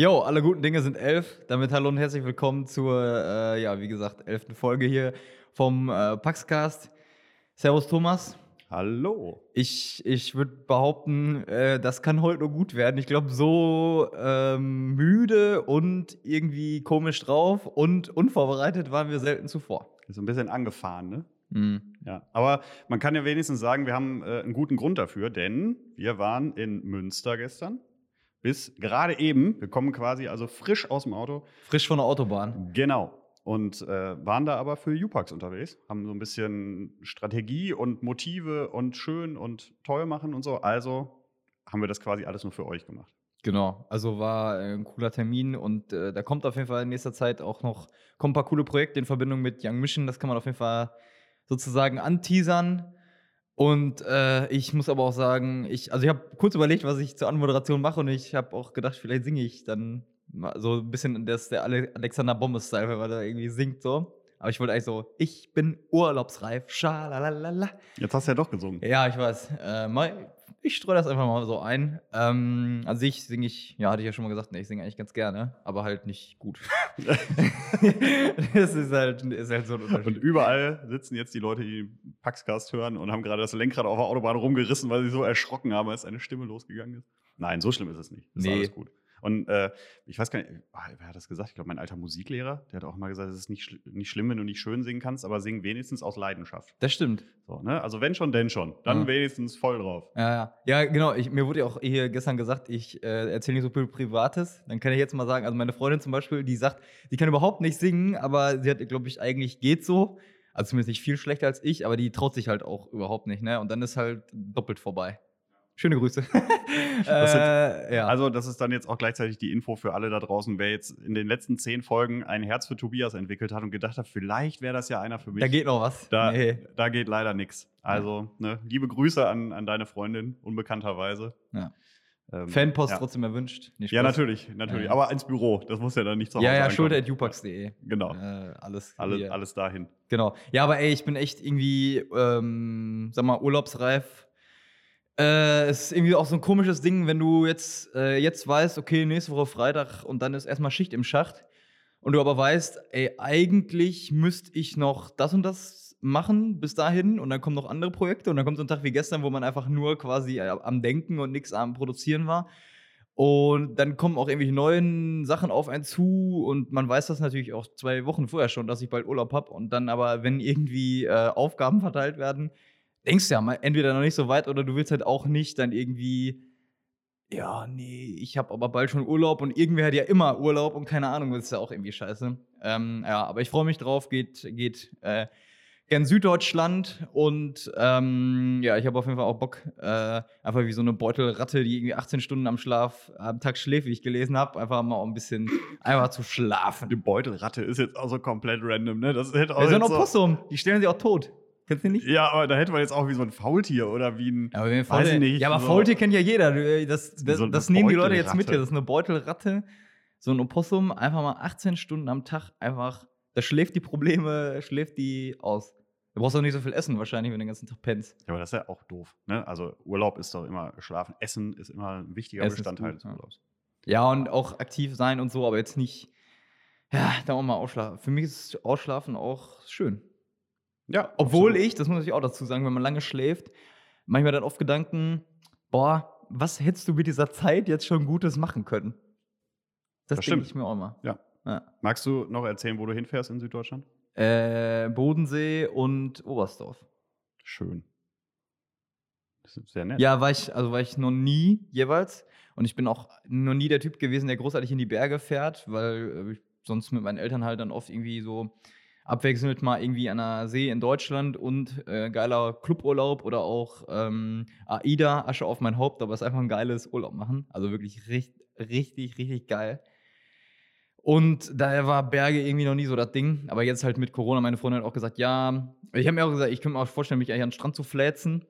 Jo, alle guten Dinge sind elf. Damit hallo und herzlich willkommen zur, äh, ja, wie gesagt, elften Folge hier vom äh, Paxcast. Servus Thomas. Hallo. Ich, ich würde behaupten, äh, das kann heute nur gut werden. Ich glaube, so ähm, müde und irgendwie komisch drauf und unvorbereitet waren wir selten zuvor. So ein bisschen angefahren, ne? Mhm. Ja. Aber man kann ja wenigstens sagen, wir haben äh, einen guten Grund dafür, denn wir waren in Münster gestern. Bis gerade eben. Wir kommen quasi also frisch aus dem Auto. Frisch von der Autobahn. Genau. Und äh, waren da aber für U-Pax unterwegs. Haben so ein bisschen Strategie und Motive und schön und toll machen und so. Also haben wir das quasi alles nur für euch gemacht. Genau, also war äh, ein cooler Termin und äh, da kommt auf jeden Fall in nächster Zeit auch noch kommen ein paar coole Projekte in Verbindung mit Young Mission. Das kann man auf jeden Fall sozusagen anteasern. Und äh, ich muss aber auch sagen, ich, also ich habe kurz überlegt, was ich zur Anmoderation mache und ich habe auch gedacht, vielleicht singe ich dann mal so ein bisschen das der Ale Alexander Bombe-Style, weil er irgendwie singt so. Aber ich wollte eigentlich so, ich bin urlaubsreif, schalalala. Jetzt hast du ja doch gesungen. Ja, ich weiß. Äh, mal, ich streue das einfach mal so ein. Ähm, an sich singe ich, ja, hatte ich ja schon mal gesagt, nee, ich singe eigentlich ganz gerne, aber halt nicht gut. das ist halt, ist halt so ein Unterschied. Und überall sitzen jetzt die Leute, die Paxcast hören und haben gerade das Lenkrad auf der Autobahn rumgerissen, weil sie so erschrocken haben, als eine Stimme losgegangen ist. Nein, so schlimm ist es nicht. Das Nee. ist alles gut. Und äh, ich weiß gar nicht, ah, wer hat das gesagt? Ich glaube, mein alter Musiklehrer, der hat auch mal gesagt, es ist nicht, schl nicht schlimm, wenn du nicht schön singen kannst, aber sing wenigstens aus Leidenschaft. Das stimmt. So, ne? Also wenn schon, denn schon. Dann Ja. wenigstens voll drauf. Ja, ja. ja genau. Ich, mir wurde ja auch hier gestern gesagt, ich äh, erzähle nicht so viel Privates. Dann kann ich jetzt mal sagen, also meine Freundin zum Beispiel, die sagt, die kann überhaupt nicht singen, aber sie hat, glaube ich, eigentlich geht so. Also zumindest nicht viel schlechter als ich, aber die traut sich halt auch überhaupt nicht, ne? Und dann ist halt doppelt vorbei. Schöne Grüße. Das sind- äh, ja. Also, das ist dann jetzt auch gleichzeitig die Info für alle da draußen, wer jetzt in den letzten zehn Folgen ein Herz für Tobias entwickelt hat und gedacht hat, vielleicht wäre das ja einer für mich. da geht noch was. Da, Nee. da geht leider nichts. Also, ne, liebe Grüße an, an deine Freundin, unbekannterweise. Ja. Ähm, Fanpost ja. trotzdem erwünscht. Nee, Ja, natürlich, natürlich. Ja. Aber ins Büro, das muss ja dann nicht zu Hause Ja, ja, schulter.jupax.de. Genau, Äh, alles, alles, alles dahin. Genau. Ja, aber ey, ich bin echt irgendwie, ähm, sag mal, urlaubsreif. Äh, es ist irgendwie auch so ein komisches Ding, wenn du jetzt, äh, jetzt weißt, okay, nächste Woche Freitag und dann ist erstmal Schicht im Schacht. Und du aber weißt, ey, eigentlich müsste ich noch das und das machen bis dahin und dann kommen noch andere Projekte und dann kommt so ein Tag wie gestern, wo man einfach nur quasi äh, am Denken und nichts am Produzieren war. Und dann kommen auch irgendwelche neuen Sachen auf einen zu und man weiß das natürlich auch zwei Wochen vorher schon, dass ich bald Urlaub habe. Und dann aber, wenn irgendwie äh, Aufgaben verteilt werden, denkst du ja mal entweder noch nicht so weit oder du willst halt auch nicht dann irgendwie, ja, nee, ich habe aber bald schon Urlaub und irgendwer hat ja immer Urlaub und keine Ahnung, das ist ja auch irgendwie scheiße. Ähm, ja, aber ich freue mich drauf, geht, geht äh, gern Süddeutschland und ähm, ja, ich habe auf jeden Fall auch Bock, äh, einfach wie so eine Beutelratte, die irgendwie 18 Stunden am Schlaf, am Tag schläft, wie ich gelesen habe, einfach mal ein bisschen einfach zu schlafen. Die Beutelratte ist jetzt auch so komplett random, ne? Das hätte auch Das ist ein jetzt so, Opossum, die stellen sie auch tot. Kennst du nicht? Ja, aber da hätte man jetzt auch wie so ein Faultier oder wie ein. Ja, aber, wenn Weiß Faultier, ich nicht, ja, aber so- Faultier kennt ja jeder. Das, das, So das nehmen die Leute jetzt mit. Das ist eine Beutelratte, so ein Opossum, einfach mal 18 Stunden am Tag, einfach, das schläft die Probleme, schläft die aus. Du brauchst auch nicht so viel essen wahrscheinlich, wenn du den ganzen Tag pennst. Ja, aber das ist ja auch doof. Ne? Also Urlaub ist doch immer Schlafen. Essen ist immer ein wichtiger Essen Bestandteil gut, des ja. Urlaubs. Ja, und auch aktiv sein und so, aber jetzt nicht, ja, da auch mal ausschlafen. Für mich ist Ausschlafen auch schön. Ja, Obwohl absolut. ich, das muss ich auch dazu sagen, wenn man lange schläft, manchmal dann oft Gedanken, boah, was hättest du mit dieser Zeit jetzt schon Gutes machen können? Das, Das denke ich mir auch mal. Ja. Ja. Magst du noch erzählen, wo du hinfährst in Süddeutschland? Äh, Bodensee und Oberstdorf. Schön. Das ist sehr nett. Ja, war ich, also war ich noch nie jeweils. Und ich bin auch noch nie der Typ gewesen, der großartig in die Berge fährt, weil äh, ich sonst mit meinen Eltern halt dann oft irgendwie so abwechselnd mal irgendwie an einer See in Deutschland und äh, geiler Cluburlaub oder auch ähm, AIDA, Asche auf mein Haupt, aber es ist einfach ein geiles Urlaub machen. Also wirklich richtig, richtig, richtig geil. Und daher war Berge irgendwie noch nie so das Ding. Aber jetzt halt mit Corona, meine Freundin hat auch gesagt, ja, ich habe mir auch gesagt, ich könnte mir auch vorstellen, mich eigentlich an den Strand zu fläzen.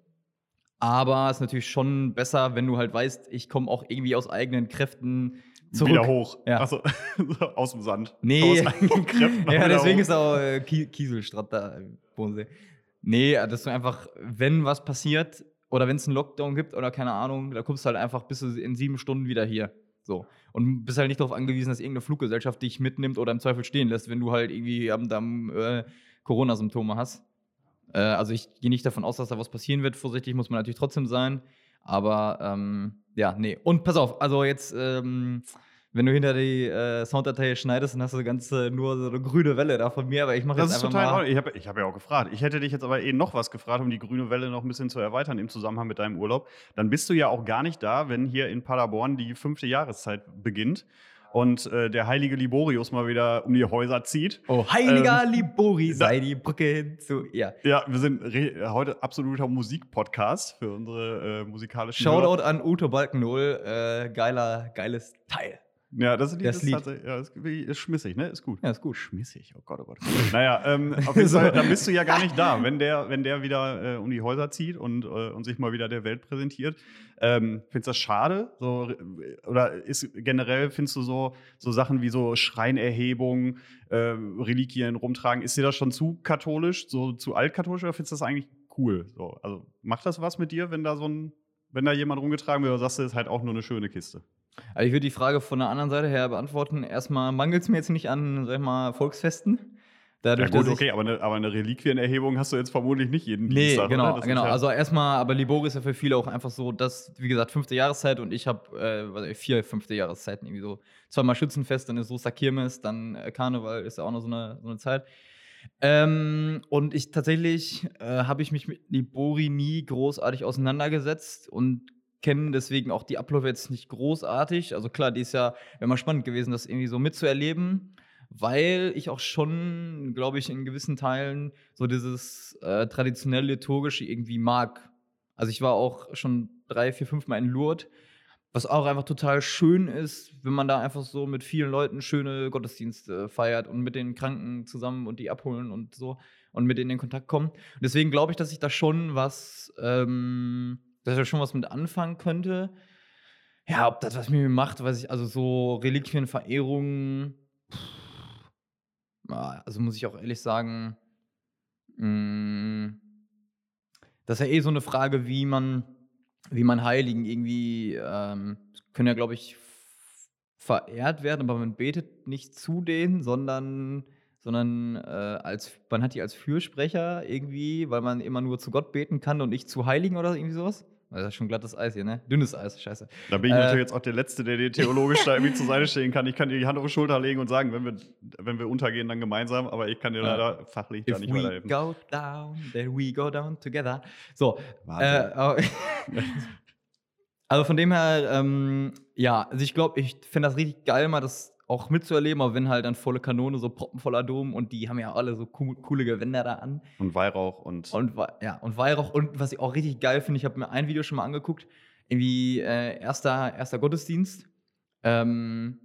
Aber es ist natürlich schon besser, wenn du halt weißt, ich komme auch irgendwie aus eigenen Kräften zurück. Wieder hoch. Ja. Achso, aus dem Sand. Nee. Aus Kräften ja, deswegen hoch. ist auch äh, Kie- Kieselstrand da, Bodensee. Nee, dass du einfach, wenn was passiert oder wenn es einen Lockdown gibt oder keine Ahnung, da kommst du halt einfach bis in sieben Stunden wieder hier. So. Und bist halt nicht darauf angewiesen, dass irgendeine Fluggesellschaft dich mitnimmt oder im Zweifel stehen lässt, wenn du halt irgendwie am, am äh, Corona-Symptome hast. Äh, also ich gehe nicht davon aus, dass da was passieren wird. Vorsichtig muss man natürlich trotzdem sein. Aber ähm, ja, nee. Und pass auf, also jetzt, ähm, wenn du hinter die äh, Sounddatei schneidest, dann hast du ganz äh, nur so eine grüne Welle da von mir, aber ich mache jetzt Das ist einfach total mal. neu. Ich habe ich hab ja auch gefragt. Ich hätte dich jetzt aber eh noch was gefragt, um die grüne Welle noch ein bisschen zu erweitern im Zusammenhang mit deinem Urlaub. Dann bist du ja auch gar nicht da, wenn hier in Paderborn die fünfte Jahreszeit beginnt und äh, der heilige Liborius mal wieder um die Häuser zieht. Oh, heiliger Ähm, Libori, da- sei die Brücke hinzu. Ja. Ja, wir sind heute absoluter Musikpodcast für unsere äh, musikalischen Hörer. Shoutout an Uto Balkenol, äh, geiler, geiles Teil. Ja, das, Lied Das ist Lied. tatsächlich ja, ist, ist schmissig, ne? Ist gut. Ja, ist gut. Schmissig, oh Gott, oh Gott. naja, ähm, auf jeden. Fall, dann bist du ja gar nicht da, wenn der, wenn der wieder äh, um die Häuser zieht und, äh, und sich mal wieder der Welt präsentiert. Ähm, findest du das schade? So, äh, oder ist generell, findest du so, so Sachen wie so Schreinerhebung, äh, Reliquien rumtragen, ist dir das schon zu katholisch, so zu altkatholisch oder findest du das eigentlich cool? So, also macht das was mit dir, wenn da so ein, wenn da jemand rumgetragen wird, oder sagst du, ist halt auch nur eine schöne Kiste? Also ich würde die Frage von der anderen Seite her beantworten. Erstmal mangelt es mir jetzt nicht an, sag ich mal, Volksfesten. Dadurch, ja, gut, okay, aber eine, aber eine Reliquienerhebung hast du jetzt vermutlich nicht jeden Nee, Dienstag. genau, oder? Das genau. ja- Also erstmal, aber Libori ist ja für viele auch einfach so, dass, wie gesagt, fünfte Jahreszeit und ich habe äh, vier fünfte Jahreszeiten irgendwie so. Zweimal Schützenfest, dann ist Soester Kirmes, dann äh, Karneval ist ja auch noch so eine, so eine Zeit. Ähm, und ich tatsächlich äh, habe ich mich mit Libori nie großartig auseinandergesetzt und kenne deswegen auch die Abläufe jetzt nicht großartig. Also klar, die ist ja, mal spannend gewesen, das irgendwie so mitzuerleben, weil ich auch schon, glaube ich, in gewissen Teilen so dieses äh, traditionell liturgische irgendwie mag. Also ich war auch schon drei, vier, fünf Mal in Lourdes, was auch einfach total schön ist, wenn man da einfach so mit vielen Leuten schöne Gottesdienste feiert und mit den Kranken zusammen und die abholen und so und mit denen in Kontakt kommen. Und deswegen glaube ich, dass ich da schon was, ähm, dass da schon was mit anfangen könnte. Ja, ob das was mit mir macht, weiß ich, also so Reliquienverehrung, pff, ja, also muss ich auch ehrlich sagen, mh, das ist ja eh so eine Frage, wie man, wie man Heiligen irgendwie, ähm, können ja, glaube ich, verehrt werden, aber man betet nicht zu denen, sondern, sondern äh, als, man hat die als Fürsprecher irgendwie, weil man immer nur zu Gott beten kann und nicht zu Heiligen oder irgendwie sowas. Das ist schon glattes Eis hier, ne? Dünnes Eis, scheiße. Da bin ich Äh, natürlich jetzt auch der Letzte, der dir theologisch da irgendwie zur Seite stehen kann. Ich kann dir die Hand auf die Schulter legen und sagen, wenn wir, wenn wir untergehen, dann gemeinsam, aber ich kann dir Ja. leider fachlich da If nicht we weiterhelfen. go down, then we go down together. So. Äh, also von dem her, ähm, ja, also ich glaube, ich finde das richtig geil, mal das auch mitzuerleben, aber wenn halt dann volle Kanone, so proppenvoller Dom und die haben ja alle so co coole Gewänder da an. Und Weihrauch und, Und ja, und Weihrauch. Und was ich auch richtig geil finde, ich habe mir ein Video schon mal angeguckt, irgendwie äh, erster, erster Gottesdienst. Ähm,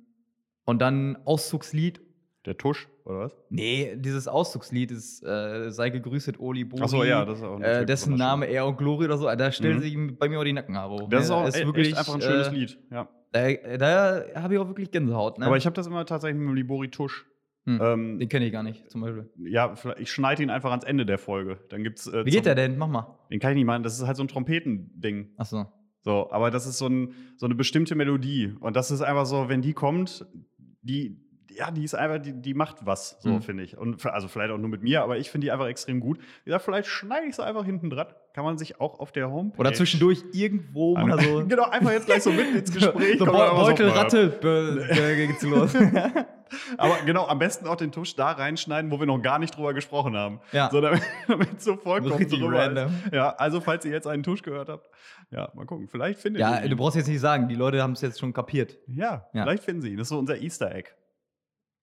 und dann Auszugslied. der Tusch, oder was? Nee, dieses Auszugslied ist äh, Sei gegrüßet, Oli Bori. Achso, ja, das ist auch Äh, dessen Name Ehr und Glory oder so, da stellen Mhm. sich bei mir auch die Nackenhaare hoch. Das ist ne? auch Das e- echt einfach ein schönes äh, Lied. Ja. Da, da habe ich auch wirklich Gänsehaut. Ne? Aber ich habe das immer tatsächlich mit dem Libori Tusch. Hm, Ähm, den kenne ich gar nicht, zum Beispiel. ja, ich schneide ihn einfach ans Ende der Folge. Dann gibt's. Äh, Wie geht der denn? Mach mal. Den kann ich nicht machen. Das ist halt so ein Trompetending. Achso. So, aber das ist so, ein, so eine bestimmte Melodie. Und das ist einfach so, wenn die kommt, die, ja, die ist einfach, die, die macht was, so Mhm. finde ich. Und also vielleicht auch nur mit mir, aber ich finde die einfach extrem gut. Wie gesagt, vielleicht schneide ich sie einfach hinten dran. Kann man sich auch auf der Homepage. Oder zwischendurch irgendwo mal so. genau, einfach jetzt gleich so mit ins Gespräch. so kommen wir Be einfach Beutel, so- geht's los. Aber genau, am besten auch den Tusch da reinschneiden, wo wir noch gar nicht drüber gesprochen haben. Ja. So, damit, damit so vollkommen Richtig drüber random. Ist. Ja, also falls ihr jetzt einen Tusch gehört habt, ja, mal gucken. Vielleicht findet ja, ihr ihn. du brauchst jetzt nicht sagen, die Leute haben es jetzt schon kapiert. Ja, Ja. vielleicht finden sie ihn. Das ist so unser Easter Egg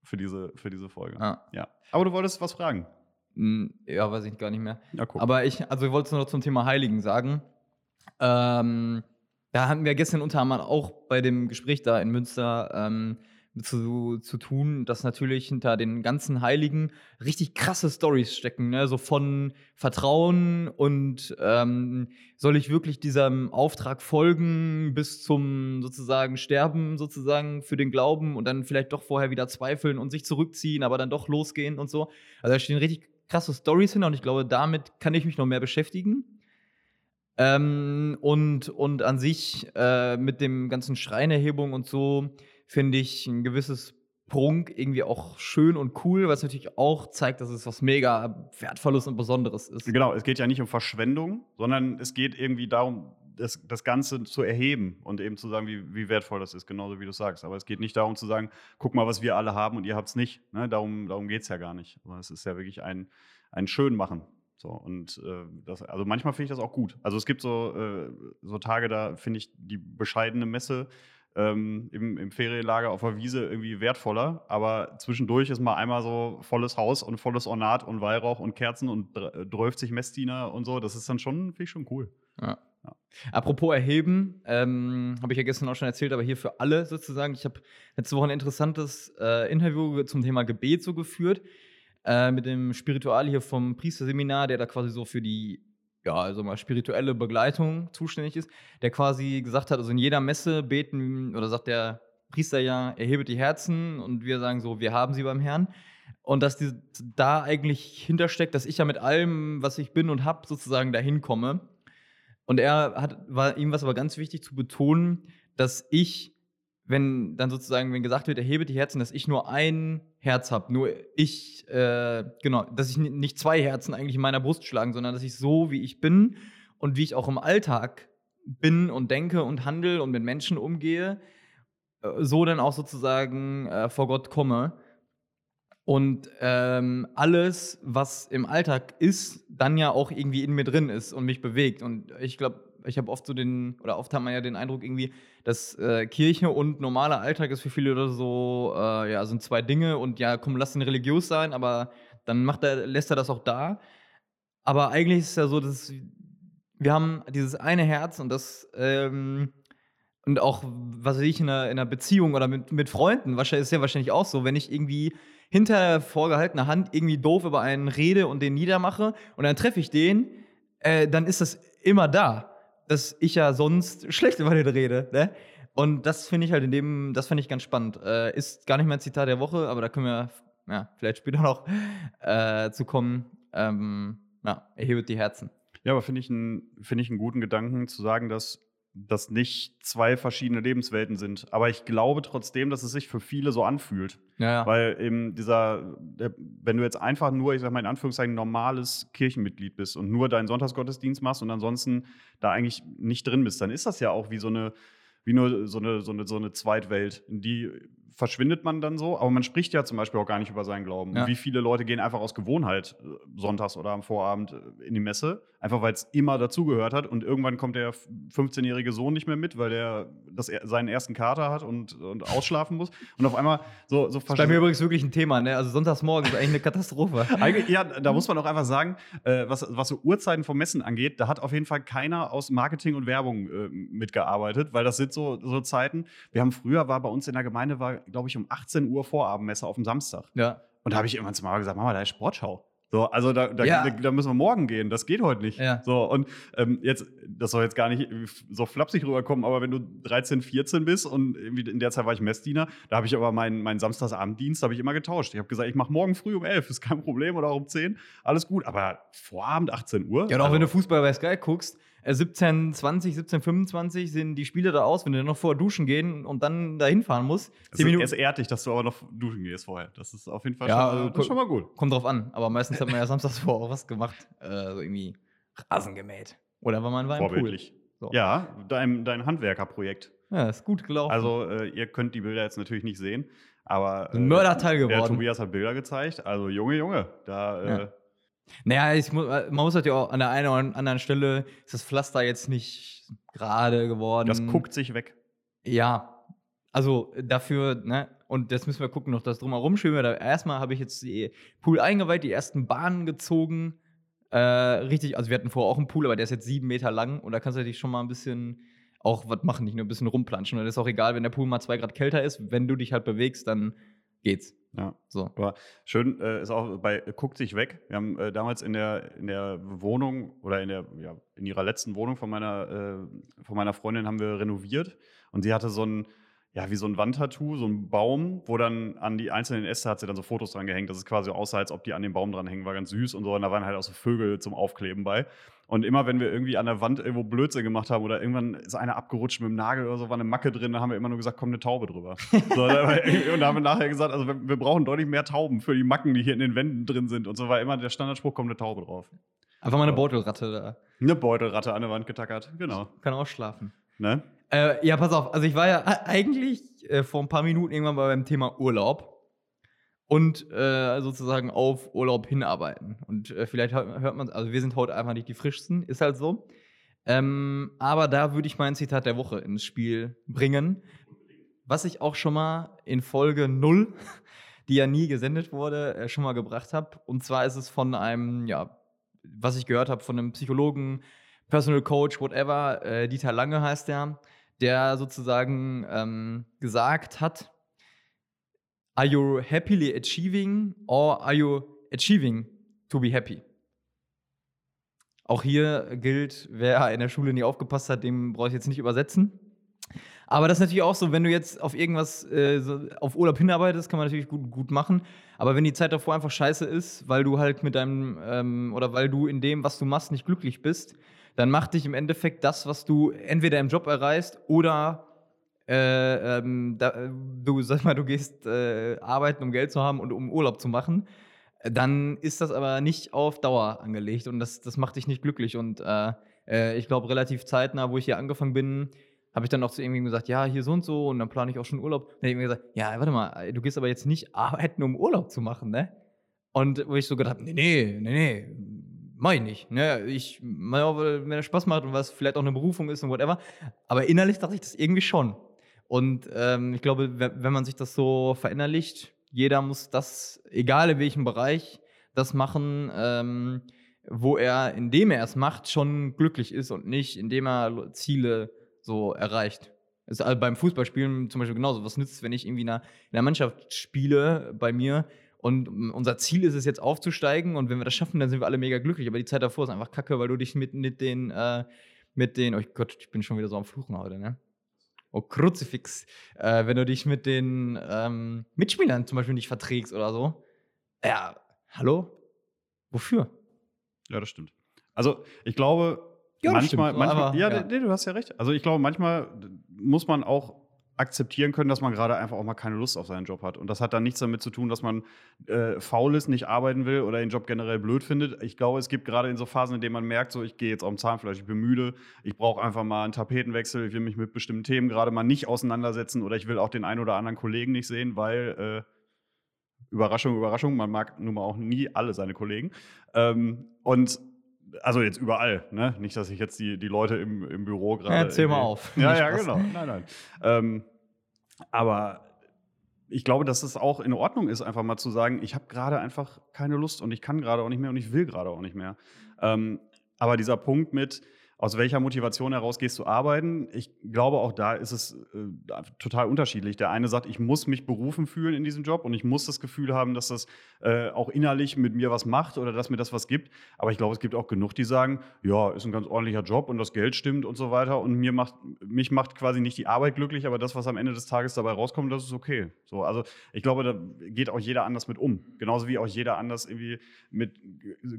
für diese, für diese Folge. Ah. Ja. Aber du wolltest was fragen. Hm, Ja, weiß ich gar nicht mehr. Ja, guck. Aber ich, also ich wollte es noch zum Thema Heiligen sagen. Ähm, da hatten wir gestern unter anderem auch bei dem Gespräch da in Münster ähm, zu, zu tun, dass natürlich hinter den ganzen Heiligen richtig krasse Stories stecken, ne? so von Vertrauen und ähm, soll ich wirklich diesem Auftrag folgen bis zum sozusagen Sterben sozusagen für den Glauben und dann vielleicht doch vorher wieder zweifeln und sich zurückziehen, aber dann doch losgehen und so. Also da stehen richtig krasse Stories hin und ich glaube, damit kann ich mich noch mehr beschäftigen. Ähm, und, und an sich äh, mit dem ganzen Schreinerhebung und so finde ich ein gewisses Prunk irgendwie auch schön und cool, was natürlich auch zeigt, dass es was mega Wertvolles und Besonderes ist. Genau, es geht ja nicht um Verschwendung, sondern es geht irgendwie darum, das, das Ganze zu erheben und eben zu sagen, wie, wie wertvoll das ist, genauso wie du sagst. Aber es geht nicht darum zu sagen, guck mal, was wir alle haben und ihr habt es nicht. Ne? Darum, darum geht es ja gar nicht. Aber es ist ja wirklich ein, ein Schönmachen. So, und äh, das, also manchmal finde ich das auch gut. Also es gibt so, äh, so Tage, da finde ich die bescheidene Messe ähm, im, im Ferienlager auf der Wiese irgendwie wertvoller. Aber zwischendurch ist mal einmal so volles Haus und volles Ornat und Weihrauch und Kerzen und 30 Messdiener und so. Das ist dann schon, finde ich schon cool. Ja. Ja. Apropos Erheben, ähm, habe ich ja gestern auch schon erzählt, aber hier für alle sozusagen. Ich habe letzte Woche ein interessantes äh, Interview zum Thema Gebet so geführt äh, mit dem Spiritual hier vom Priesterseminar, der da quasi so für die ja, also mal spirituelle Begleitung zuständig ist, der quasi gesagt hat, also in jeder Messe beten oder sagt der Priester ja, erhebet die Herzen und wir sagen so, wir haben sie beim Herrn. Und dass die, da eigentlich hintersteckt, dass ich ja mit allem, was ich bin und habe, sozusagen dahin komme. Und er hat, war ihm was aber ganz wichtig zu betonen, dass ich, wenn dann sozusagen, wenn gesagt wird, erhebe die Herzen, dass ich nur ein Herz habe, nur ich, äh, genau, dass ich nicht zwei Herzen eigentlich in meiner Brust schlagen, sondern dass ich so, wie ich bin und wie ich auch im Alltag bin und denke und handle und mit Menschen umgehe, äh, so dann auch sozusagen äh, vor Gott komme. Und ähm, alles, was im Alltag ist, dann ja auch irgendwie in mir drin ist und mich bewegt. Und ich glaube, ich habe oft so den, oder oft hat man ja den Eindruck irgendwie, dass äh, Kirche und normaler Alltag ist für viele oder so, äh, ja, sind zwei Dinge und ja, komm, lass ihn religiös sein, aber dann macht er, lässt er das auch da. Aber eigentlich ist es ja so, dass wir haben dieses eine Herz und das, ähm, und auch, was weiß ich, in einer, in einer Beziehung oder mit, mit Freunden, wahrscheinlich ist ja wahrscheinlich auch so, wenn ich irgendwie hinter vorgehaltener Hand irgendwie doof über einen rede und den niedermache und dann treffe ich den, äh, dann ist das immer da, dass ich ja sonst schlecht über den rede. Ne? Und das finde ich halt in dem, das finde ich ganz spannend. Äh, ist gar nicht mein Zitat der Woche, aber da können wir ja, vielleicht später noch äh, zu kommen. Ähm, ja, erhebet die Herzen. Ja, aber finde ich, find ich einen guten Gedanken zu sagen, dass das nicht zwei verschiedene Lebenswelten sind. Aber ich glaube trotzdem, dass es sich für viele so anfühlt. Ja, ja. Weil eben dieser, wenn du jetzt einfach nur, ich sag mal in Anführungszeichen, normales Kirchenmitglied bist und nur deinen Sonntagsgottesdienst machst und ansonsten da eigentlich nicht drin bist, dann ist das ja auch wie so eine, wie nur so eine, so eine, so eine Zweitwelt, in die verschwindet man dann so. Aber man spricht ja zum Beispiel auch gar nicht über seinen Glauben. Ja. Wie viele Leute gehen einfach aus Gewohnheit äh, sonntags oder am Vorabend äh, in die Messe, einfach weil es immer dazugehört hat. Und irgendwann kommt der 15-jährige Sohn nicht mehr mit, weil der das, seinen ersten Kater hat und, und ausschlafen muss. Und auf einmal so, so Das ist bei mir übrigens wirklich ein Thema, ne? Also sonntagsmorgen ist eigentlich eine Katastrophe. eigentlich, ja, da muss man auch einfach sagen, äh, was, was so Uhrzeiten vom Messen angeht, da hat auf jeden Fall keiner aus Marketing und Werbung äh, mitgearbeitet, weil das sind so, so Zeiten. Wir haben früher, war bei uns in der Gemeinde, war glaube ich, um 18 Uhr Vorabendmesse auf dem Samstag. Ja. Und da habe ich irgendwann zu Mama gesagt, Mama, da ist Sportschau. So, also da, da, ja. da, da, müssen wir morgen gehen. Das geht heute nicht. Ja. So, und ähm, jetzt, das soll jetzt gar nicht so flapsig rüberkommen, aber wenn du 13, 14 bist und irgendwie in der Zeit war ich Messdiener, da habe ich aber meinen, meinen Samstagsabenddienst ich immer getauscht. Ich habe gesagt, ich mache morgen früh um 11, ist kein Problem, oder auch um 10, alles gut. Aber Vorabend 18 Uhr. Ja, und auch also, wenn du Fußball bei Sky guckst, 17, 20, 17, 25 sehen die Spiele da aus, wenn du noch vorher duschen gehen und dann dahin fahren musst. Es ist ehrt dich, dass du aber noch duschen gehst vorher. Das ist auf jeden Fall ja, schon, äh, schon, mal gut. Kommt drauf an, aber meistens hat man ja samstags vorher auch was gemacht. Äh, so irgendwie Rasen gemäht. Oder wenn man war im. Pool. So. Ja, dein, dein Handwerkerprojekt. Ja, ist gut gelaufen. Also, äh, ihr könnt die Bilder jetzt natürlich nicht sehen, aber. Ein Mörderteil geworden. Der Tobias hat Bilder gezeigt. Also, Junge, Junge, da. Äh, ja naja, ich, man muss halt ja auch an der einen oder anderen Stelle ist das Pflaster jetzt nicht gerade geworden. Das guckt sich weg. Ja, also dafür, ne? Und jetzt müssen wir gucken, noch das drumherum schön wird. Erstmal habe ich jetzt die Pool eingeweiht, die ersten Bahnen gezogen. Äh, richtig, also wir hatten vorher auch einen Pool, aber der ist jetzt sieben Meter lang und da kannst du dich schon mal ein bisschen auch was machen, nicht nur ein bisschen rumplanschen. Und das ist auch egal, wenn der Pool mal zwei Grad kälter ist, wenn du dich halt bewegst, dann geht's. Ja, so. Aber schön äh, ist auch bei äh, Guckt sich weg. Wir haben äh, damals in der, in der Wohnung oder in der, ja, in ihrer letzten Wohnung von meiner, äh, von meiner Freundin haben wir renoviert und sie hatte so ein, ja, wie so ein Wandtattoo, so ein Baum, wo dann an die einzelnen Äste hat sie dann so Fotos dran gehängt. Das ist quasi aussah, als ob die an dem Baum dran hängen, war ganz süß und so. Und da waren halt auch so Vögel zum Aufkleben bei. Und immer, wenn wir irgendwie an der Wand irgendwo Blödsinn gemacht haben oder irgendwann ist einer abgerutscht mit dem Nagel oder so, war eine Macke drin, dann haben wir immer nur gesagt, komm, eine Taube drüber. so, und da haben wir nachher gesagt, also wir, wir, brauchen deutlich mehr Tauben für die Macken, die hier in den Wänden drin sind. Und so war immer der Standardspruch, kommt eine Taube drauf. Einfach mal eine Beutelratte da. Eine Beutelratte an der Wand getackert, genau. Kann auch schlafen. Ne? Äh, ja, pass auf. Also ich war ja eigentlich äh, vor ein paar Minuten irgendwann mal beim Thema Urlaub und äh, sozusagen auf Urlaub hinarbeiten. Und äh, vielleicht hört man, also wir sind heute einfach nicht die frischsten, ist halt so. Ähm, aber da würde ich mein Zitat der Woche ins Spiel bringen, was ich auch schon mal in Folge 0, die ja nie gesendet wurde, äh, schon mal gebracht habe. Und zwar ist es von einem, ja, was ich gehört habe, von einem Psychologen, Personal Coach, whatever, äh, Dieter Lange heißt der, der sozusagen ähm, gesagt hat, Are you happily achieving or are you achieving to be happy? Auch hier gilt, wer in der Schule nie aufgepasst hat, dem brauche ich jetzt nicht übersetzen. Aber das ist natürlich auch so, wenn du jetzt auf irgendwas, äh, so auf Urlaub hinarbeitest, kann man natürlich gut, gut machen. Aber wenn die Zeit davor einfach scheiße ist, weil du halt mit deinem, ähm, oder weil du in dem, was du machst, nicht glücklich bist, dann macht dich im Endeffekt das, was du entweder im Job erreichst oder äh, ähm, da, du sag mal, du gehst äh, arbeiten, um Geld zu haben und um Urlaub zu machen, dann ist das aber nicht auf Dauer angelegt und das, das macht dich nicht glücklich. Und äh, äh ich glaube, relativ zeitnah, wo ich hier angefangen bin, habe ich dann auch zu irgendjemandem gesagt, ja, hier so und so und dann plane ich auch schon Urlaub. Dann habe ich mir gesagt, ja, warte mal, du gehst aber jetzt nicht arbeiten, um Urlaub zu machen, ne? Und wo ich so gedacht habe, nee, nee, nee, nee, mach ich nicht. Ne? Ich, wenn es Spaß macht und was vielleicht auch eine Berufung ist und whatever. Aber innerlich dachte ich das irgendwie schon. Und ähm, ich glaube, wenn man sich das so verinnerlicht, jeder muss das, egal in welchem Bereich, das machen, ähm, wo er, indem er es macht, schon glücklich ist und nicht, indem er Ziele so erreicht. also beim Fußballspielen zum Beispiel genauso. Was nützt es, wenn ich irgendwie in einer Mannschaft spiele bei mir und unser Ziel ist es jetzt aufzusteigen und wenn wir das schaffen, dann sind wir alle mega glücklich. Aber die Zeit davor ist einfach kacke, weil du dich mit, mit den, äh, mit den, oh Gott, ich bin schon wieder so am Fluchen heute, ne? Oh, Kruzifix. Äh, wenn du dich mit den ähm, Mitspielern zum Beispiel nicht verträgst oder so. Ja, hallo? Wofür? Ja, das stimmt. Also, ich glaube, ja, manchmal, stimmt, manchmal aber, ja, ja. Nee, du hast ja recht. Also, ich glaube, manchmal muss man auch akzeptieren können, dass man gerade einfach auch mal keine Lust auf seinen Job hat. Und das hat dann nichts damit zu tun, dass man äh, faul ist, nicht arbeiten will oder den Job generell blöd findet. Ich glaube, es gibt gerade in so Phasen, in denen man merkt, so ich gehe jetzt auf dem Zahnfleisch, ich bin müde, ich brauche einfach mal einen Tapetenwechsel, ich will mich mit bestimmten Themen gerade mal nicht auseinandersetzen oder ich will auch den einen oder anderen Kollegen nicht sehen, weil äh, Überraschung, Überraschung, man mag nun mal auch nie alle seine Kollegen. Ähm, und also jetzt überall, ne? Nicht, dass ich jetzt die, die Leute im, im Büro gerade. Ja, erzähl mal auf. Ja, ja, genau. Nein, nein. Ähm, aber ich glaube, dass es auch in Ordnung ist, einfach mal zu sagen, ich habe gerade einfach keine Lust und ich kann gerade auch nicht mehr und ich will gerade auch nicht mehr. Ähm, aber dieser Punkt mit, aus welcher Motivation heraus gehst du arbeiten? Ich glaube, auch da ist es äh, total unterschiedlich. Der eine sagt, ich muss mich berufen fühlen in diesem Job und ich muss das Gefühl haben, dass das äh, auch innerlich mit mir was macht oder dass mir das was gibt. Aber ich glaube, es gibt auch genug, die sagen, ja, ist ein ganz ordentlicher Job und das Geld stimmt und so weiter. Und mir macht, mich macht quasi nicht die Arbeit glücklich, aber das, was am Ende des Tages dabei rauskommt, das ist okay. So, also ich glaube, da geht auch jeder anders mit um. Genauso wie auch jeder anders irgendwie mit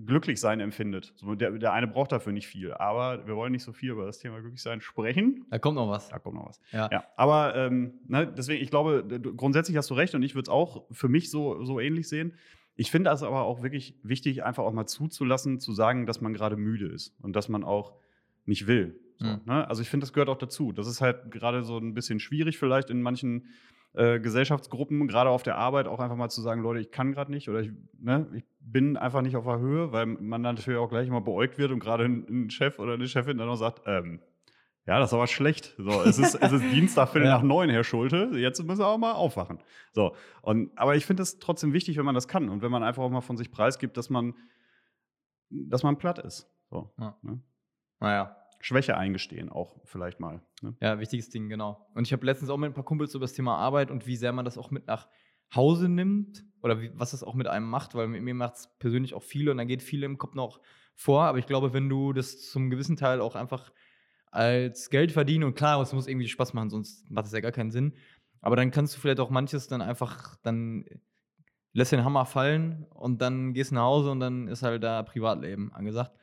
glücklich sein empfindet. So, der, der eine braucht dafür nicht viel, aber wir wollen nicht so viel über das Thema Glücklichsein sprechen. Da kommt noch was. Da kommt noch was. Ja. ja. Aber ähm, ne, deswegen, ich glaube, grundsätzlich hast du recht und ich würde es auch für mich so, so ähnlich sehen. Ich finde es aber auch wirklich wichtig, einfach auch mal zuzulassen, zu sagen, dass man gerade müde ist und dass man auch nicht will. So, mhm. ne? Also ich finde, das gehört auch dazu. Das ist halt gerade so ein bisschen schwierig vielleicht in manchen äh, Gesellschaftsgruppen, gerade auf der Arbeit, auch einfach mal zu sagen, Leute, ich kann gerade nicht oder ich, ne, ich bin einfach nicht auf der Höhe, weil man dann natürlich auch gleich immer beäugt wird und gerade ein, ein Chef oder eine Chefin dann auch sagt, ähm, ja, das ist aber schlecht. So, es ist, es ist Dienstag, Viertel ja. nach neun, Herr Schulte. Jetzt müssen wir auch mal aufwachen. So, und, aber ich finde es trotzdem wichtig, wenn man das kann und wenn man einfach auch mal von sich preisgibt, dass man, dass man platt ist. So, ja. Ne? Naja, Schwäche eingestehen, auch vielleicht mal. Ne? Ja, wichtiges Ding, genau. Und ich habe letztens auch mit ein paar Kumpels über das Thema Arbeit und wie sehr man das auch mit nach Hause nimmt oder wie, was das auch mit einem macht, weil mir macht es persönlich auch viel und dann geht viel im Kopf noch vor. Aber ich glaube, wenn du das zum gewissen Teil auch einfach als Geld verdienen und klar, es muss irgendwie Spaß machen, sonst macht es ja gar keinen Sinn. Aber dann kannst du vielleicht auch manches dann einfach, dann lässt den Hammer fallen und dann gehst nach Hause und dann ist halt da Privatleben angesagt.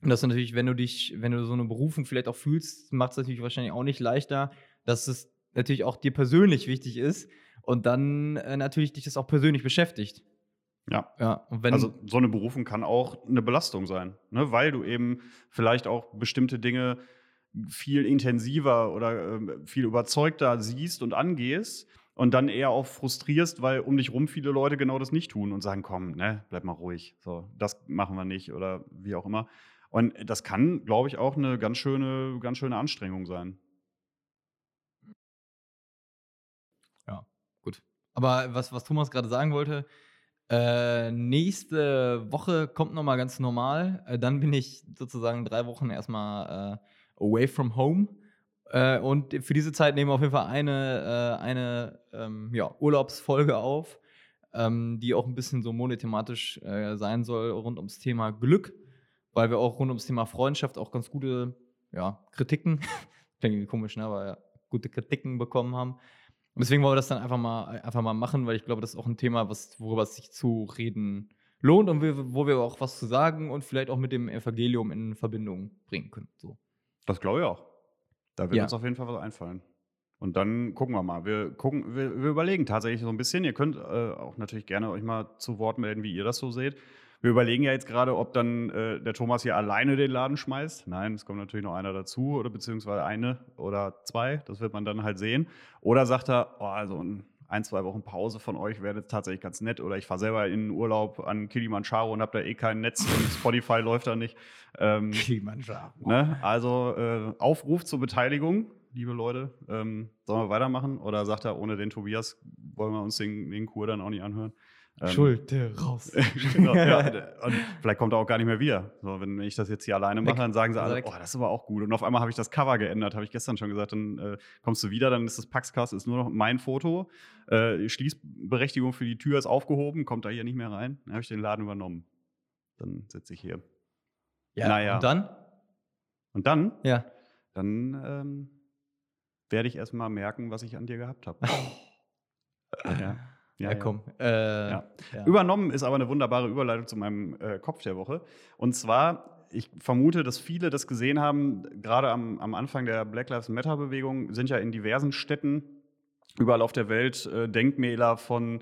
Und das ist natürlich, wenn du dich, wenn du so eine Berufung vielleicht auch fühlst, macht es natürlich wahrscheinlich auch nicht leichter, dass es natürlich auch dir persönlich wichtig ist und dann äh, natürlich dich das auch persönlich beschäftigt. Ja. Ja, wenn, also so eine Berufung kann auch eine Belastung sein, ne? weil du eben vielleicht auch bestimmte Dinge viel intensiver oder ähm, viel überzeugter siehst und angehst und dann eher auch frustrierst, weil um dich rum viele Leute genau das nicht tun und sagen, komm, ne, bleib mal ruhig, so, das machen wir nicht oder wie auch immer. Und das kann, glaube ich, auch eine ganz schöne, ganz schöne Anstrengung sein. Ja, gut. Aber was, was Thomas gerade sagen wollte, äh, nächste Woche kommt nochmal ganz normal. Äh, dann bin ich sozusagen drei Wochen erstmal äh, away from home. Äh, und für diese Zeit nehmen wir auf jeden Fall eine, äh, eine ähm, ja, Urlaubsfolge auf, ähm, die auch ein bisschen so monothematisch äh, sein soll rund ums Thema Glück, weil wir auch rund ums Thema Freundschaft auch ganz gute ja, Kritiken, klingt irgendwie komisch, ne, aber ja, gute Kritiken bekommen haben. Und deswegen wollen wir das dann einfach mal, einfach mal machen, weil ich glaube, das ist auch ein Thema, was, worüber es sich zu reden lohnt und wir, wo wir auch was zu sagen und vielleicht auch mit dem Evangelium in Verbindung bringen können. So. Das glaube ich auch. Da wird Ja. uns auf jeden Fall was einfallen. Und dann gucken wir mal. Wir, gucken, wir, wir überlegen tatsächlich so ein bisschen. Ihr könnt äh, auch natürlich gerne euch mal zu Wort melden, wie ihr das so seht. Wir überlegen ja jetzt gerade, ob dann äh, der Thomas hier alleine den Laden schmeißt. Nein, es kommt natürlich noch einer dazu oder beziehungsweise eine oder zwei. Das wird man dann halt sehen. Oder sagt er, oh, also ein, ein, zwei Wochen Pause von euch wäre jetzt tatsächlich ganz nett. Oder ich fahre selber in den Urlaub an Kilimanjaro und habe da eh kein Netz und Spotify läuft da nicht. Ähm, Kilimanjaro. Ne? Also äh, Aufruf zur Beteiligung, liebe Leute. Ähm, sollen wir weitermachen? Oder sagt er, ohne den Tobias wollen wir uns den, den Kur dann auch nicht anhören? Ähm, Schulte raus. genau, ja. Und vielleicht kommt er auch gar nicht mehr wieder. So, wenn ich das jetzt hier alleine mache, dann sagen sie alle, Weg. oh, das ist aber auch gut. Und auf einmal habe ich das Cover geändert, habe ich gestern schon gesagt. Dann äh, kommst du wieder, dann ist das Paxcast ist nur noch mein Foto. Äh, Schließberechtigung für die Tür ist aufgehoben, kommt da hier nicht mehr rein. Dann habe ich den Laden übernommen. Dann sitze ich hier. Ja, Naja. und dann? Und dann Ja. dann ähm, werde ich erstmal merken, was ich an dir gehabt habe. ja. Ja, komm. Äh, Ja. ja. Übernommen ist aber eine wunderbare Überleitung zu meinem äh, Kopf der Woche. Und zwar, ich vermute, dass viele das gesehen haben, gerade am, am Anfang der Black Lives Matter-Bewegung sind ja in diversen Städten überall auf der Welt äh, Denkmäler von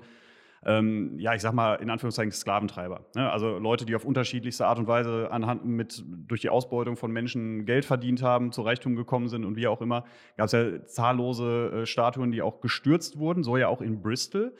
ähm, ja, ich sag mal, in Anführungszeichen Sklaventreiber. Ne? Also Leute, die auf unterschiedlichste Art und Weise anhand mit durch die Ausbeutung von Menschen Geld verdient haben, zu Reichtum gekommen sind und wie auch immer. Gab es ja zahllose äh, Statuen, die auch gestürzt wurden, so ja auch in Bristol.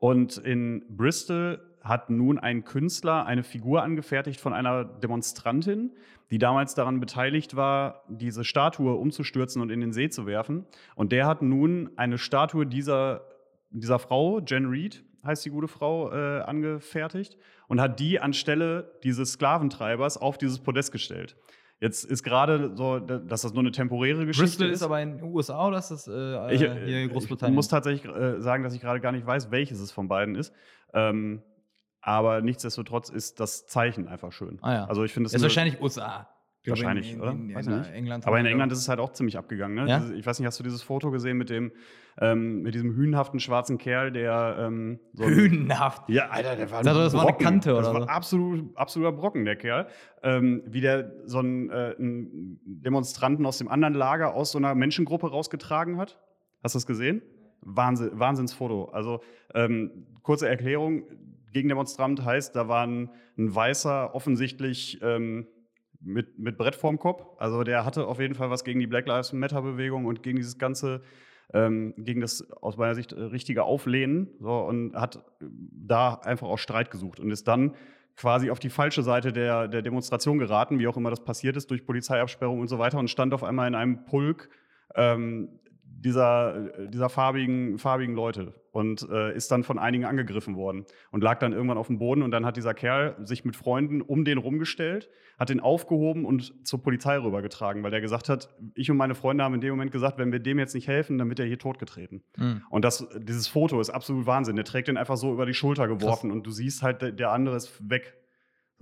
Und in Bristol hat nun ein Künstler eine Figur angefertigt von einer Demonstrantin, die damals daran beteiligt war, diese Statue umzustürzen und in den See zu werfen. Und der hat nun eine Statue dieser, dieser Frau, Jen Reed, heißt die gute Frau, äh, angefertigt und hat die anstelle dieses Sklaventreibers auf dieses Podest gestellt. Jetzt ist gerade so, dass das nur eine temporäre Geschichte Bristol ist. ist aber in den USA oder ist das äh, Ich, hier äh, in Großbritannien? ich muss tatsächlich äh, sagen, dass ich gerade gar nicht weiß, welches es von beiden ist. Ähm, aber nichtsdestotrotz ist das Zeichen einfach schön. Ah ja. Also ich finde es ist wahrscheinlich USA. Glaube, Wahrscheinlich, in, oder? In, Weiß in, ich nicht. England. Aber in England ist es halt auch ziemlich abgegangen. Ne? Ja? Ich weiß nicht, hast du dieses Foto gesehen mit dem ähm, mit diesem hühnhaften schwarzen Kerl, der ähm, so Hünenhaft. Ja, Alter, der war dachte, das war eine. Kante Das oder war so. absolut, absoluter Brocken, der Kerl. Ähm, wie der so einen, äh, einen Demonstranten aus dem anderen Lager aus so einer Menschengruppe rausgetragen hat. Hast du das gesehen? Wahnsinn, Wahnsinnsfoto. Also ähm, kurze Erklärung: Gegendemonstrant heißt, da war ein, ein Weißer offensichtlich ähm, mit, mit Brett vorm Kopf. Also der hatte auf jeden Fall was gegen die Black Lives Matter Bewegung und gegen dieses ganze, ähm, gegen das aus meiner Sicht äh, richtige Auflehnen so, und hat äh, da einfach auch Streit gesucht und ist dann quasi auf die falsche Seite der, der Demonstration geraten, wie auch immer das passiert ist, durch Polizeiabsperrung und so weiter und stand auf einmal in einem Pulk ähm, dieser, äh, dieser farbigen, farbigen Leute und äh, ist dann von einigen angegriffen worden und lag dann irgendwann auf dem Boden und dann hat dieser Kerl sich mit Freunden um den rumgestellt, hat den aufgehoben und zur Polizei rübergetragen, weil der gesagt hat, ich und meine Freunde haben in dem Moment gesagt, wenn wir dem jetzt nicht helfen, dann wird er hier totgetreten. Mhm. Und das, dieses Foto ist absolut Wahnsinn. Der trägt den einfach so über die Schulter geworfen und du siehst halt, der, der andere ist weg.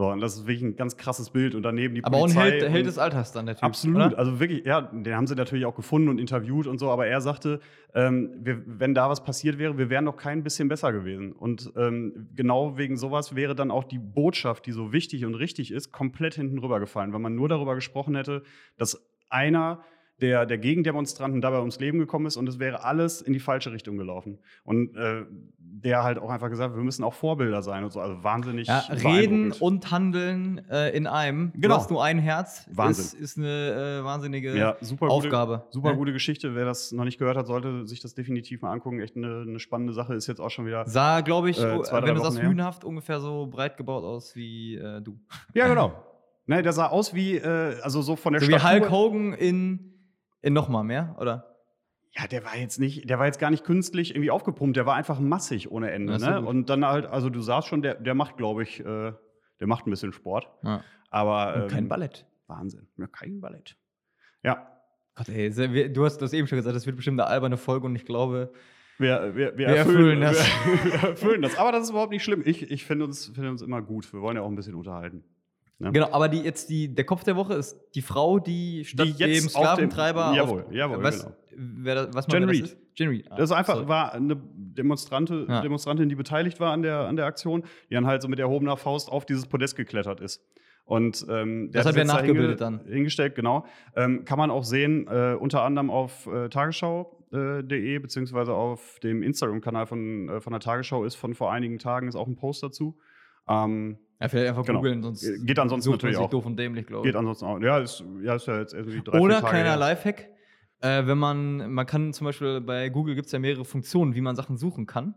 So, und das ist wirklich ein ganz krasses Bild. Und daneben die Aber ein Polizei. Held, Held und- des Alters dann, der Typ. Absolut. Oder? Also wirklich, ja, den haben sie natürlich auch gefunden und interviewt und so, aber er sagte, ähm, wir, wenn da was passiert wäre, wir wären noch kein bisschen besser gewesen. Und ähm, genau wegen sowas wäre dann auch die Botschaft, die so wichtig und richtig ist, komplett hinten rübergefallen, weil man nur darüber gesprochen hätte, dass einer der, der Gegendemonstranten dabei ums Leben gekommen ist und es wäre alles in die falsche Richtung gelaufen. Und äh, der halt auch einfach gesagt, wir müssen auch Vorbilder sein und so. Also wahnsinnig. Ja, reden und handeln äh, in einem. Genau. Du hast nur ein Herz. Wahnsinn. Ist, ist eine äh, wahnsinnige ja, super gute, Aufgabe. Super ne? gute Geschichte. Wer das noch nicht gehört hat, sollte sich das definitiv mal angucken. Echt eine, eine spannende Sache. Ist jetzt auch schon wieder. Sah, glaube ich, Äh, oh, zwei, wenn du sagst hühnhaft, ungefähr so breit gebaut aus wie äh, du. Ja, genau. Ne, der sah aus wie, äh, also so von der So wie Statur. Hulk Hogan in nochmal mehr, oder? Ja, der war jetzt nicht, der war jetzt gar nicht künstlich irgendwie aufgepumpt. Der war einfach massig ohne Ende. Ne? Und dann halt, also du sahst schon, der, der macht, glaube ich, äh, der macht ein bisschen Sport. Ja. Aber ähm, kein Ballett. Wahnsinn. Ja, kein Ballett. Ja. Gott, ey, du hast das eben schon gesagt, das wird bestimmt eine alberne Folge und ich glaube, Wir, wir, wir, Wir erfüllen das. Wir, erfüllen das. Aber das ist überhaupt nicht schlimm. Ich, ich finde uns, finde uns immer gut. Wir wollen ja auch ein bisschen unterhalten. Ne? genau, aber die, jetzt die, der Kopf der Woche ist die Frau, die statt jetzt dem auf dem- Sklaventreiber Jawohl, auf, jawohl, was, genau. wer da, was Jen Reed. Das, ist? Jen Reed. Ah, Das ist einfach, sorry. war eine Demonstrante, Ja. Demonstrantin, die beteiligt war an der, an der Aktion, die dann halt so mit erhobener Faust auf dieses Podest geklettert ist. Und ähm, der Das hat wer da nachgebildet dann. Hingestellt, genau. Ähm, kann man auch sehen, äh, unter anderem auf äh, tagesschau.de, beziehungsweise auf dem Instagram-Kanal von, äh, von der Tagesschau ist von vor einigen Tagen ist auch ein Post dazu. Ähm, Ja, vielleicht einfach Genau. googeln, sonst Geht ansonsten natürlich auch. doof und dämlich, glaube geht ich. ansonsten auch. Ja, ist, ja, ist ja jetzt irgendwie drei, Oder Tage kleiner her. Lifehack, äh, wenn man, man kann zum Beispiel bei Google gibt es ja mehrere Funktionen, wie man Sachen suchen kann. Und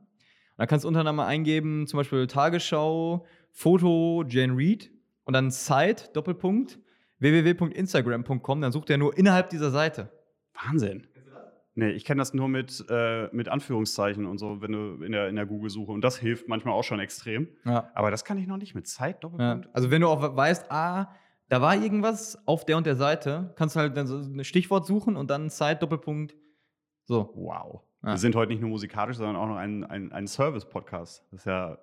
da kannst du unter anderem eingeben, zum Beispiel Tagesschau, Foto, Jane Reed und dann Site, Doppelpunkt, www.instagram.com, dann sucht er nur innerhalb dieser Seite. Wahnsinn. Nee, ich kenne das nur mit, äh, mit Anführungszeichen und so, wenn du in der, in der Google-Suche. Und das hilft manchmal auch schon extrem. Ja. Aber das kann ich noch nicht mit Zeit, Ja. Doppelpunkt. Also wenn du auch weißt, ah, da war irgendwas auf der und der Seite, kannst du halt dann so ein Stichwort suchen und dann Site, Doppelpunkt, so. Wow. Ja. Wir sind heute nicht nur musikalisch, sondern auch noch ein, ein, ein Service-Podcast. Das ist ja.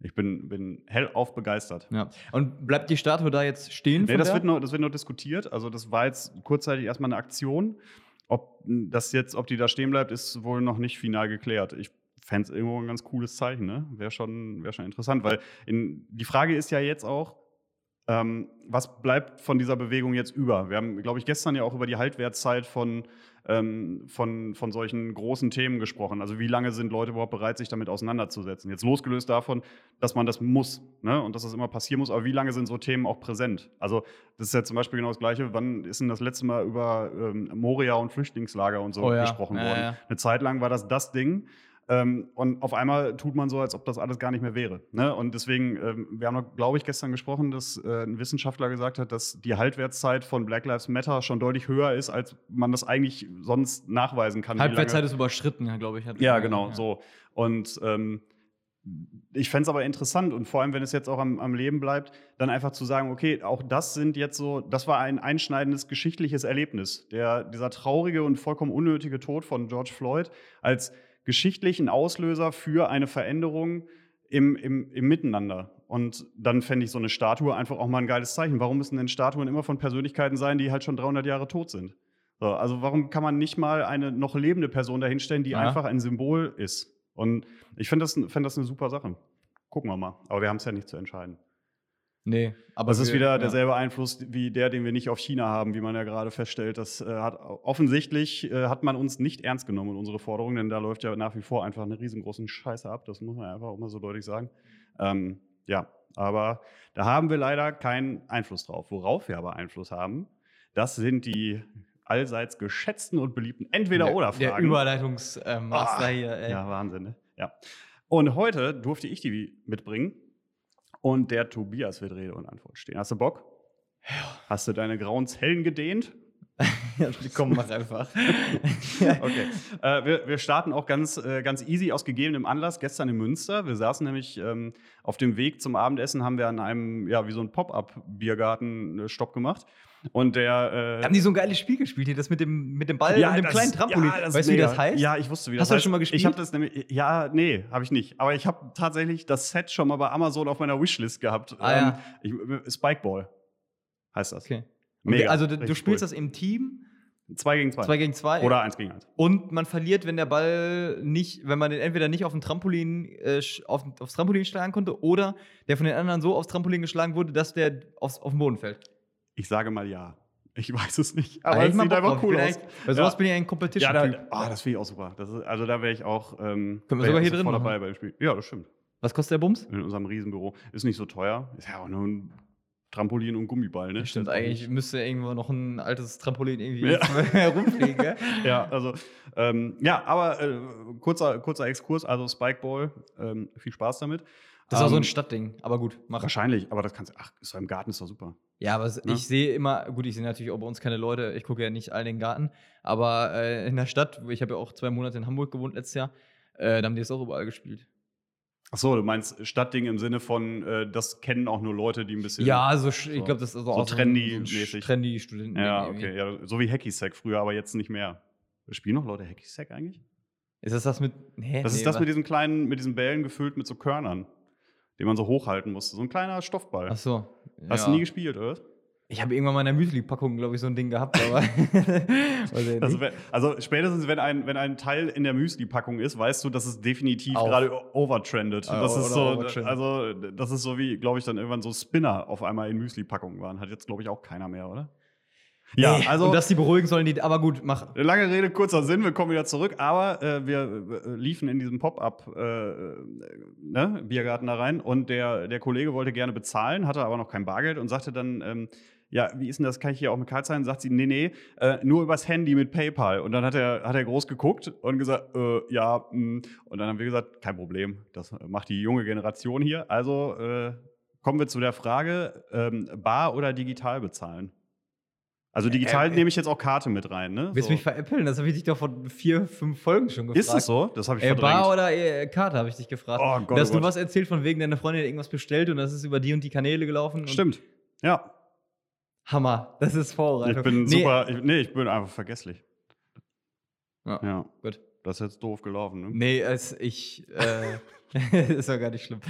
Ich bin, bin hellauf begeistert. Ja. Und bleibt die Statue da jetzt stehen? Nee, das wird, noch, das wird noch diskutiert. Also, das war jetzt kurzzeitig erstmal eine Aktion. Ob das jetzt, ob die da stehen bleibt, ist wohl noch nicht final geklärt. Ich fände es irgendwo ein ganz cooles Zeichen, ne? Wäre schon, wär schon interessant, weil in, die Frage ist ja jetzt auch, ähm, was bleibt von dieser Bewegung jetzt über? Wir haben, glaube ich, gestern ja auch über die Haltwertszeit von, ähm, von, von solchen großen Themen gesprochen. Also wie lange sind Leute überhaupt bereit, sich damit auseinanderzusetzen? Jetzt losgelöst davon, dass man das muss ne? und dass das immer passieren muss, aber wie lange sind so Themen auch präsent? Also das ist ja zum Beispiel genau das Gleiche, wann ist denn das letzte Mal über ähm, Moria und Flüchtlingslager und so Oh ja. gesprochen Ja, worden? ja. Eine Zeit lang war das das Ding. Ähm, und auf einmal tut man so, als ob das alles gar nicht mehr wäre. Ne? Und deswegen, ähm, wir haben, glaube ich, gestern gesprochen, dass äh, ein Wissenschaftler gesagt hat, dass die Haltwertszeit von Black Lives Matter schon deutlich höher ist, als man das eigentlich sonst nachweisen kann. Halbwertszeit ist überschritten, ja, glaube ich. Ja, genau, so. Und ähm, ich fände es aber interessant und vor allem, wenn es jetzt auch am, am Leben bleibt, dann einfach zu sagen, okay, auch das sind jetzt so, das war ein einschneidendes geschichtliches Erlebnis. Der, dieser traurige und vollkommen unnötige Tod von George Floyd als geschichtlichen Auslöser für eine Veränderung im, im, im Miteinander. Und dann fände ich so eine Statue einfach auch mal ein geiles Zeichen. Warum müssen denn Statuen immer von Persönlichkeiten sein, die halt schon 300 Jahre tot sind? So, also warum kann man nicht mal eine noch lebende Person dahinstellen, die Ja. einfach ein Symbol ist? Und ich finde das, fänd das eine super Sache. Gucken wir mal. Aber wir haben es ja nicht zu entscheiden. Nee, aber es ist wir- wieder ja. derselbe Einfluss wie der, den wir nicht auf China haben, wie man ja gerade feststellt. Das äh, hat offensichtlich äh, hat man uns nicht ernst genommen in unsere Forderungen, denn da läuft ja nach wie vor einfach eine riesengroße Scheiße ab. Das muss man einfach auch mal so deutlich sagen. Ähm, ja, aber da haben wir leider keinen Einfluss drauf. Worauf wir aber Einfluss haben, das sind die allseits geschätzten und beliebten der, Entweder-Oder-Fragen. der Überleitungsmaster Ah, hier, ey. Ja, Wahnsinn, ne? Ja. Und heute durfte ich die mitbringen und der Tobias wird Rede und Antwort stehen. Hast du Bock? Hast du deine grauen Zellen gedehnt? Komm, mach einfach. Okay. äh, wir, wir starten auch ganz, äh, ganz easy aus gegebenem Anlass. Gestern in Münster. Wir saßen nämlich ähm, auf dem Weg zum Abendessen, haben wir an einem, ja, wie so ein Pop-up-Biergarten äh, Stopp gemacht. Und der. Äh, Haben die so ein geiles Spiel gespielt hier, das mit dem, mit dem Ball und dem das- kleinen Trampolin? ja, das weißt du, wie das heißt? Ja, ich wusste, wie Hast das du das heißt. schon mal Ich gespielt? habe das nämlich. Ja, nee, habe ich nicht. Aber ich habe tatsächlich das Set schon mal bei Amazon auf meiner Wishlist gehabt. Ah, ja. ich, Spikeball heißt das. Okay. Mega. also du, du spielst cool. das im Team, Zwei gegen zwei. zwei gegen zwei. Oder eins gegen eins. Und man verliert, wenn der Ball nicht, wenn man den entweder nicht auf dem Trampolin, äh, auf, aufs Trampolin schlagen konnte oder der von den anderen so aufs Trampolin geschlagen wurde, dass der aufs, auf den Boden fällt. Ich sage mal ja. Ich weiß es nicht. Aber es sieht einfach cool aus. Bei sowas Ja. bin ich ein Ja, Competition-Typ. da, oh, das finde ich auch super. Das ist, also da wäre ich auch. Ähm, Können wir sogar hier drin machen. dabei beim Spiel. Ja, das stimmt. Was kostet der Bums? In unserem Riesenbüro. Ist nicht so teuer. Ist ja auch nur ein Trampolin und Gummiball, ne? Stimmt, Ist auch eigentlich müsste irgendwo noch ein altes Trampolin irgendwie Ja. rumfliegen. gell? Ja, also, ähm, ja, aber äh, kurzer, kurzer Exkurs, also Spikeball, ähm, viel Spaß damit. Das ist auch so ein Ähm, Stadtding, aber gut, mach. Wahrscheinlich, aber das kannst du, ach, ist doch im Garten ist doch super. Ja, aber es- Ne? ich sehe immer, gut, ich sehe natürlich auch bei uns keine Leute, ich gucke ja nicht all den Garten, aber äh, in der Stadt, ich habe ja auch zwei Monate in Hamburg gewohnt letztes Jahr, äh, da haben die es auch überall gespielt. Ach so, du meinst Stadtding im Sinne von, äh, das kennen auch nur Leute, die ein bisschen. Ja, also sch- so- ich glaube, das ist also so auch so trendy-mäßig. So Trendy-Studenten. Ja, okay, ja, so wie Hacky-Sack früher, aber jetzt nicht mehr. Spielen noch Leute Hacky-Sack eigentlich? Ist das das mit. Nee, Das nee, ist das mit diesen kleinen, mit diesen Bällen gefüllt mit so Körnern, den man so hochhalten musste. So ein kleiner Stoffball. Ach so. Hast ja. du nie gespielt, oder? Ich habe irgendwann mal in der Müsli-Packung, glaube ich, so ein Ding gehabt, aber. Also, also spätestens, wenn ein, wenn ein Teil in der Müsli-Packung ist, weißt du, dass es definitiv Auf. gerade overtrendet. Ah, Das ist so, overtrendet. also das ist so wie, glaube ich, dann irgendwann so Spinner auf einmal in Müsli-Packungen waren. Hat jetzt, glaube ich, auch keiner mehr, oder? Ja, Nee, also Und dass die beruhigen sollen, die. Aber gut, mach. Lange Rede, kurzer Sinn, wir kommen wieder zurück, aber äh, wir äh, liefen in diesem Pop-up äh, äh, ne, Biergarten da rein und der, der Kollege wollte gerne bezahlen, hatte aber noch kein Bargeld und sagte dann, ähm, ja, wie ist denn das, kann ich hier auch mit Karte zahlen? Sagt sie, nee, nee, äh, nur übers Handy mit PayPal. Und dann hat er, hat er groß geguckt und gesagt, äh, ja, mh. und dann haben wir gesagt, kein Problem, das macht die junge Generation hier. Also äh, kommen wir zu der Frage, ähm, bar oder digital bezahlen? Also digital äh, nehme ich jetzt auch Karte mit rein, ne? Willst du So. mich veräppeln? Das habe ich dich doch vor vier, fünf Folgen schon gefragt. Ist das so? Das habe ich verdrängt. Bar oder äh, Karte, habe ich dich gefragt. Oh Gott, Dass oh du Gott. was erzählt von wegen, deine Freundin irgendwas bestellt und das ist über die und die Kanäle gelaufen. Stimmt. Ja. Hammer, das ist Vorbereitung. Ich bin Nee, super. Ich, nee, ich bin einfach vergesslich. Ja, Ja. gut. Das ist jetzt doof gelaufen, ne? Nee, es, ich. Äh, ist doch gar nicht schlimm.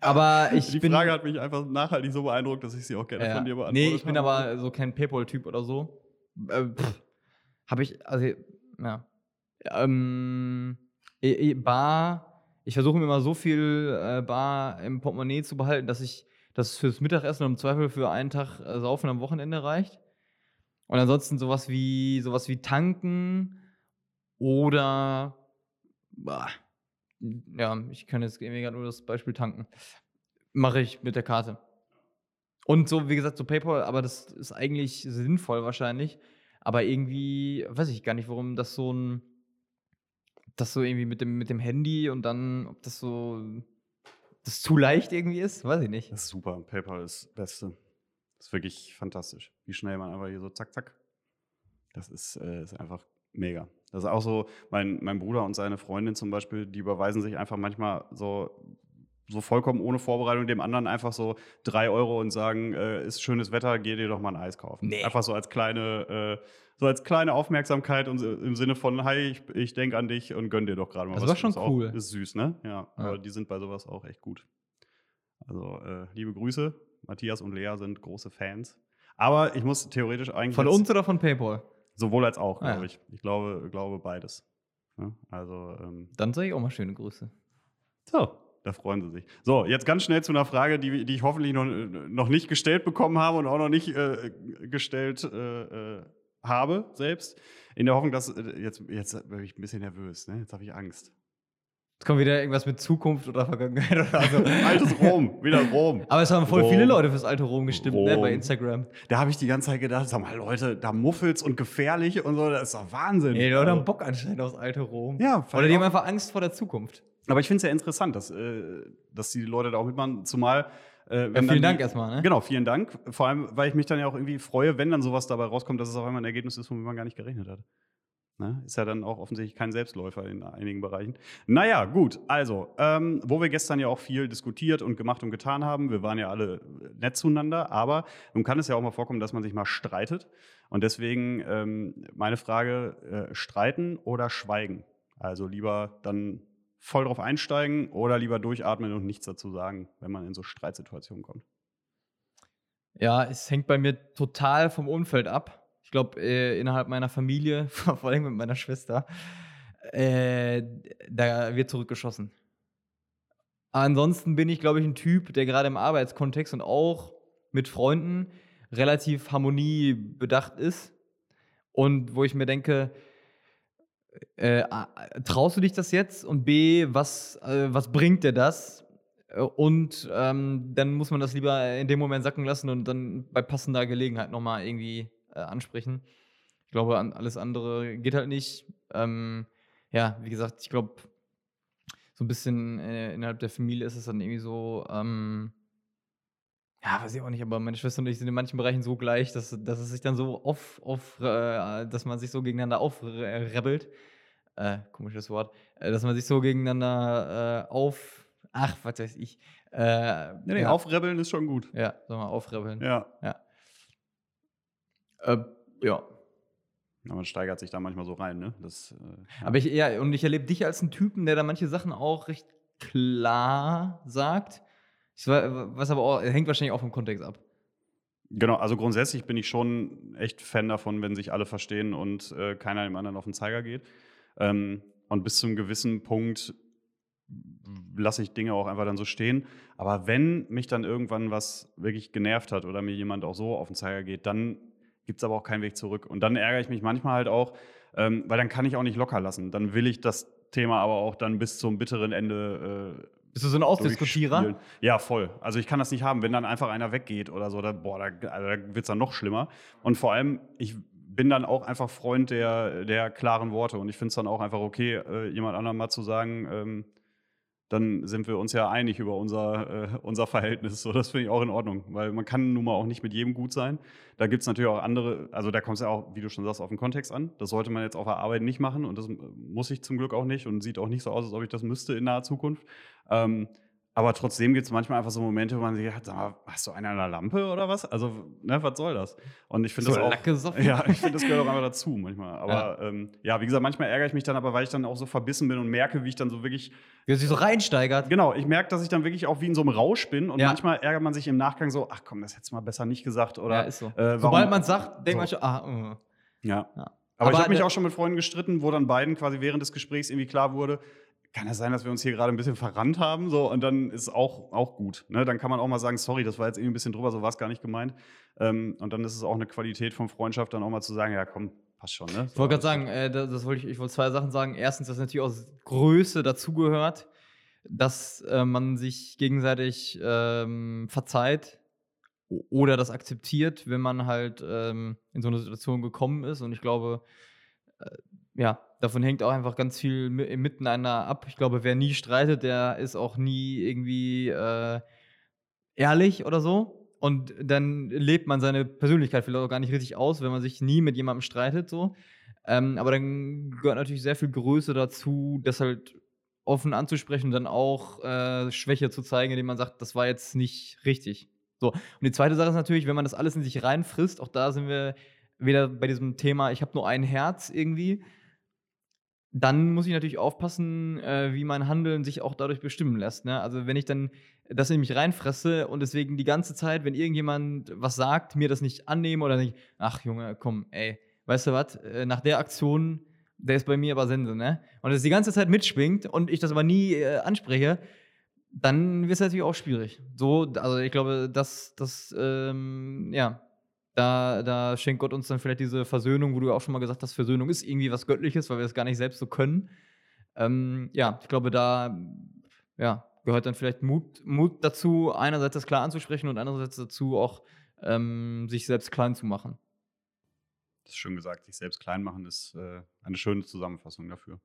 Aber ich Die bin. Frage hat mich einfach nachhaltig so beeindruckt, dass ich sie auch gerne ja, von dir beantwortet Nee, ich bin habe. aber so kein PayPal-Typ oder so. Äh, habe ich, also, ja. Ähm, Bar, ich versuche mir immer so viel äh, Bar im Portemonnaie zu behalten, dass ich das fürs Mittagessen und im Zweifel für einen Tag äh, Saufen am Wochenende reicht. Und ansonsten sowas wie sowas wie tanken oder bah, ja, ich kann jetzt mir gerade nur das Beispiel tanken. Mache ich mit der Karte. Und so, wie gesagt, so PayPal, aber das ist eigentlich sinnvoll wahrscheinlich. Aber irgendwie weiß ich gar nicht, warum das so ein. Das so irgendwie mit dem, mit dem Handy und dann, ob das so. Das zu leicht irgendwie ist, weiß ich nicht. Das ist super. PayPal ist das Beste. Das ist wirklich fantastisch. Wie schnell man einfach hier so zack, zack. Das ist, äh, ist einfach mega. Das ist auch so, mein, mein Bruder und seine Freundin zum Beispiel, die überweisen sich einfach manchmal so, so vollkommen ohne Vorbereitung dem anderen einfach so drei Euro und sagen, äh, ist schönes Wetter, geh dir doch mal ein Eis kaufen. Nee. Einfach so als kleine, äh, so als kleine Aufmerksamkeit und im Sinne von, hi, ich, ich denke an dich und gönn dir doch gerade mal Das was. war schon Ist auch- cool. Ist süß, ne? Ja, Ja. aber die sind bei sowas auch echt gut. Also, äh, liebe Grüße. Matthias und Lea sind große Fans. Aber ich muss theoretisch eigentlich. Von uns oder von PayPal? Sowohl als auch, Ah, ja. glaube ich. Ich glaube, glaube beides. Ja, also, ähm, Dann sage ich auch mal schöne Grüße. so, da freuen sie sich. So, jetzt ganz schnell zu einer Frage, die, die ich hoffentlich noch, noch nicht gestellt bekommen habe und auch noch nicht äh, gestellt äh, äh, habe selbst. In der Hoffnung, dass. Äh, jetzt, jetzt bin ich ein bisschen nervös, ne? Jetzt habe ich Angst. Jetzt kommt wieder irgendwas mit Zukunft oder Vergangenheit oder so. Altes Rom, wieder Rom. Aber es haben voll Rom. viele Leute fürs alte Rom gestimmt, ne, Rom. bei Instagram. Da habe ich die ganze Zeit gedacht, sag mal, Leute, da muffelt's und gefährlich und so, das ist doch Wahnsinn. Nee, die Leute Also- haben Bock anscheinend aufs alte Rom. Ja, Oder die haben auch. einfach Angst vor der Zukunft. Aber ich finde es ja interessant, dass, äh, dass die Leute da auch mitmachen, zumal. Äh, Ja, vielen Dank die, erstmal, ne? Genau, vielen Dank. Vor allem, weil ich mich dann ja auch irgendwie freue, wenn dann sowas dabei rauskommt, dass es auf einmal ein Ergebnis ist, womit man gar nicht gerechnet hat. Ne? Ist ja dann auch offensichtlich kein Selbstläufer in einigen Bereichen. Naja, gut. Also, ähm, wo wir gestern ja auch viel diskutiert und gemacht und getan haben, wir waren ja alle nett zueinander, aber nun kann es ja auch mal vorkommen, dass man sich mal streitet. Und deswegen ähm, meine Frage: äh, Streiten oder schweigen? Also lieber dann voll drauf einsteigen oder lieber durchatmen und nichts dazu sagen, wenn man in so Streitsituationen kommt? Ja, es hängt bei mir total vom Umfeld ab. Ich glaube, äh, innerhalb meiner Familie, vor allem mit meiner Schwester, äh, da wird zurückgeschossen. Ansonsten bin ich, glaube ich, ein Typ, der gerade im Arbeitskontext und auch mit Freunden relativ harmoniebedacht ist. Und wo ich mir denke, äh, traust du dich das jetzt? Und B, was, äh, was bringt dir das? Und ähm, dann muss man das lieber in dem Moment sacken lassen und dann bei passender Gelegenheit nochmal irgendwie äh, ansprechen. Ich glaube, an alles andere geht halt nicht. Ähm, ja, wie gesagt, ich glaube, so ein bisschen äh, innerhalb der Familie ist es dann irgendwie so, ähm, ja, weiß ich auch nicht, aber meine Schwester und ich sind in manchen Bereichen so gleich, dass, dass es sich dann so auf, auf äh, dass man sich so gegeneinander aufrebelt. Äh, komisches Wort. Äh, dass man sich so gegeneinander äh, auf, ach, was weiß ich. Äh, nee, nee, ja. aufrebeln ist schon gut. Ja, sag mal, aufrebeln. Ja. ja. Äh, ja. Ja, man steigert sich da manchmal so rein, ne? Das, äh, Aber ich, ja, und ich erlebe dich als einen Typen, der da manche Sachen auch recht klar sagt. Was aber auch, hängt wahrscheinlich auch vom Kontext ab. Genau, also grundsätzlich bin ich schon echt Fan davon, wenn sich alle verstehen und äh, keiner dem anderen auf den Zeiger geht. Ähm, und bis zu einem gewissen Punkt lasse ich Dinge auch einfach dann so stehen. Aber wenn mich dann irgendwann was wirklich genervt hat oder mir jemand auch so auf den Zeiger geht, dann gibt es aber auch keinen Weg zurück. Und dann ärgere ich mich manchmal halt auch, ähm, weil dann kann ich auch nicht locker lassen. Dann will ich das Thema aber auch dann bis zum bitteren Ende. Äh, Bist du so ein Ausdiskutierer? Ja, voll. Also ich kann das nicht haben, wenn dann einfach einer weggeht oder so, da, boah, da, also da wird es dann noch schlimmer. Und vor allem, ich bin dann auch einfach Freund der, der klaren Worte und ich finde es dann auch einfach okay, äh, jemand anderem mal zu sagen, ähm, dann sind wir uns ja einig über unser, äh, unser Verhältnis. So, das finde ich auch in Ordnung, weil man kann nun mal auch nicht mit jedem gut sein. Da gibt es natürlich auch andere, also da kommt es ja auch, wie du schon sagst, auf den Kontext an. Das sollte man jetzt auf der Arbeit nicht machen und das muss ich zum Glück auch nicht und sieht auch nicht so aus, als ob ich das müsste in naher Zukunft. Ähm, aber trotzdem gibt es manchmal einfach so Momente, wo man sich sagt, sag mal, hast du einen an der Lampe oder was? Also, ne, was soll das? Und ich finde so das auch. Ja, ich finde, das gehört auch einfach dazu manchmal. Aber ja. Ähm, ja. wie gesagt, manchmal ärgere ich mich dann aber, weil ich dann auch so verbissen bin und merke, wie ich dann so wirklich. Wie sich so reinsteigert. Genau, ich merke, dass ich dann wirklich auch wie in so einem Rausch bin. Und ja. manchmal ärgert man sich im Nachgang so, ach komm, das hättest du mal besser nicht gesagt. Oder, ja, ist so. Äh, Sobald man sagt, denkt so. man schon, ah, uh. ja. ja. Aber, aber ich habe mich auch schon mit Freunden gestritten, wo dann beiden quasi während des Gesprächs irgendwie klar wurde, kann es sein, dass wir uns hier gerade ein bisschen verrannt haben? So, und dann ist auch, auch gut. Ne? Dann kann man auch mal sagen, sorry, das war jetzt irgendwie ein bisschen drüber, so war es gar nicht gemeint. Ähm, und dann ist es auch eine Qualität von Freundschaft, dann auch mal zu sagen, ja komm, passt schon. Ne? So, ich wollte gerade sagen, äh, das, das wollte ich, ich wollte zwei Sachen sagen. Erstens, dass natürlich auch Größe dazugehört, dass äh, man sich gegenseitig ähm, verzeiht oder das akzeptiert, wenn man halt ähm, in so eine Situation gekommen ist. Und ich glaube, äh, ja, davon hängt auch einfach ganz viel miteinander ab. Ich glaube, wer nie streitet, der ist auch nie irgendwie äh, ehrlich oder so. Und dann lebt man seine Persönlichkeit vielleicht auch gar nicht richtig aus, wenn man sich nie mit jemandem streitet. So. Ähm, aber dann gehört natürlich sehr viel Größe dazu, das halt offen anzusprechen und dann auch äh, Schwäche zu zeigen, indem man sagt, das war jetzt nicht richtig. So. Und die zweite Sache ist natürlich, wenn man das alles in sich reinfrisst, auch da sind wir wieder bei diesem Thema, ich habe nur ein Herz irgendwie dann muss ich natürlich aufpassen, äh, wie mein Handeln sich auch dadurch bestimmen lässt. Ne? Also wenn ich dann das in mich reinfresse und deswegen die ganze Zeit, wenn irgendjemand was sagt, mir das nicht annehme oder nicht, ach Junge, komm, ey, weißt du was, äh, nach der Aktion, der ist bei mir aber Sense, ne? Und es die ganze Zeit mitschwingt und ich das aber nie äh, anspreche, dann wird es natürlich auch schwierig. So, also ich glaube, dass das, ähm, ja, da, da schenkt Gott uns dann vielleicht diese Versöhnung, wo du auch schon mal gesagt hast, Versöhnung ist irgendwie was Göttliches, weil wir es gar nicht selbst so können. Ähm, ja, ich glaube, da ja, gehört dann vielleicht Mut, Mut dazu, einerseits das klar anzusprechen und andererseits dazu auch ähm, sich selbst klein zu machen. Das ist schön gesagt, sich selbst klein machen ist äh, eine schöne Zusammenfassung dafür.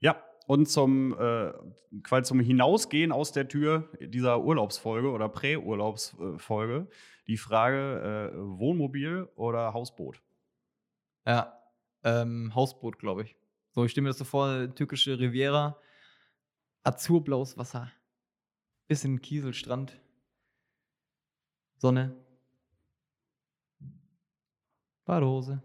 Ja, und zum, äh, quasi zum Hinausgehen aus der Tür dieser Urlaubsfolge oder Prä-Urlaubsfolge die Frage: äh, Wohnmobil oder Hausboot? Ja. ähm, Hausboot, glaube ich. So, ich stelle mir das so vor, türkische Riviera, azurblaues Wasser, bisschen Kieselstrand, Sonne, Badehose.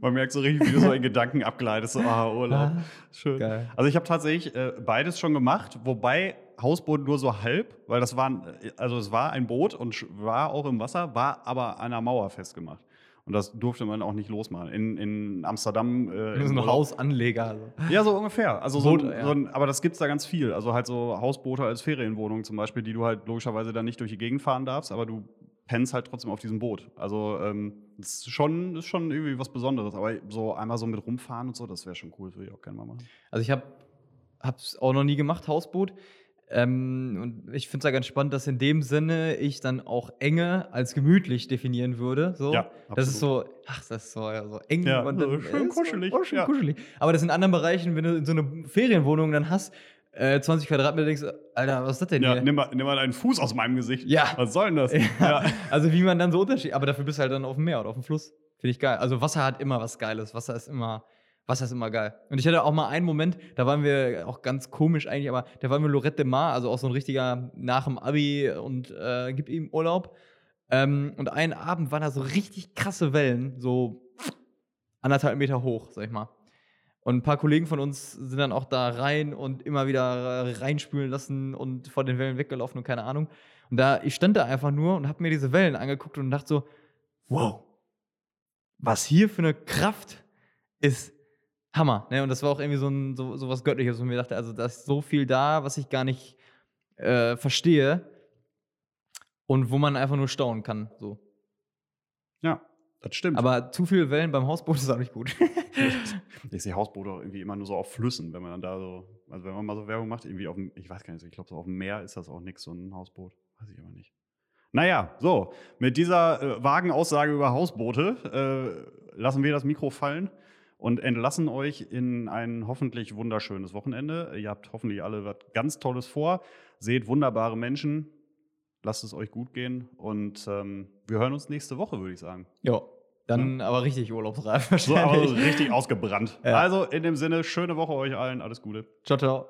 Man merkt so richtig, wie du so in Gedanken abgleitest. So, ah, Urlaub. Ah, Schön. geil. Also ich habe tatsächlich äh, beides schon gemacht, wobei Hausboot nur so halb, weil das war, ein- also es war ein Boot und war auch im Wasser, war aber an einer Mauer festgemacht. Und das durfte man auch nicht losmachen. In, in Amsterdam. Äh, so ein Hausanleger. Also. Ja, so ungefähr. Also so, Boot, ein, ja. so ein, aber das gibt's da ganz viel. Also halt so Hausboote als Ferienwohnungen zum Beispiel, die du halt logischerweise dann nicht durch die Gegend fahren darfst, aber du pennst halt trotzdem auf diesem Boot. Also ähm, das ist schon, ist schon irgendwie was Besonderes. Aber so einmal so mit rumfahren und so, das wäre schon cool, würde ich auch gerne mal machen. Also ich habe es auch noch nie gemacht, Hausboot. Ähm, und ich finde es ja ganz spannend, dass in dem Sinne ich dann auch Enge als gemütlich definieren würde. So. Ja, Das ist so, ach, das ist so, ja, so eng Ja, und dann, schön äh, so- kuschelig, Oh, schön ja. kuschelig. Aber das in anderen Bereichen, wenn du in so eine Ferienwohnung dann hast, äh, 20 Quadratmeter, denkst Alter, was ist das denn Ja, hier? nimm mal, nimm mal deinen Fuß aus meinem Gesicht. Ja. Was soll denn das? Ja. Also wie man dann so Unterschied, aber dafür bist du halt dann auf dem Meer oder auf dem Fluss. Finde ich geil. Also Wasser hat immer was Geiles. Wasser ist immer, Wasser ist immer geil. Und ich hatte auch mal einen Moment, da waren wir auch ganz komisch eigentlich, aber da waren wir Lorette de Mar, also auch so ein richtiger nach dem Abi und äh, gib ihm Urlaub. Ähm, und einen Abend waren da so richtig krasse Wellen, so anderthalb Meter hoch, sag ich mal. Und ein paar Kollegen von uns sind dann auch da rein und immer wieder reinspülen lassen und vor den Wellen weggelaufen und keine Ahnung. Und da, ich stand da einfach nur und habe mir diese Wellen angeguckt und dachte so, wow, was hier für eine Kraft ist Hammer. Ne? Und das war auch irgendwie so, ein, so, so was Göttliches, wo ich mir dachte, also da ist so viel da, was ich gar nicht äh, verstehe und wo man einfach nur staunen kann. So. Ja, das stimmt. Aber zu viele Wellen beim Hausboot ist auch nicht gut. ich sehe Hausboote auch irgendwie immer nur so auf Flüssen, wenn man dann da so, also wenn man mal so Werbung macht, irgendwie auf dem, ich weiß gar nicht, ich glaube, so auf dem Meer ist das auch nichts, so ein Hausboot. Weiß ich aber nicht. Naja, so, mit dieser äh, vagen Aussage über Hausboote äh, lassen wir das Mikro fallen und entlassen euch in ein hoffentlich wunderschönes Wochenende. Ihr habt hoffentlich alle was ganz Tolles vor, seht wunderbare Menschen, lasst es euch gut gehen und ähm, wir hören uns nächste Woche, würde ich sagen. ja, dann aber richtig urlaubsreif So, aber richtig ausgebrannt. Ja. Also in dem Sinne, schöne Woche euch allen, alles Gute. ciao, ciao.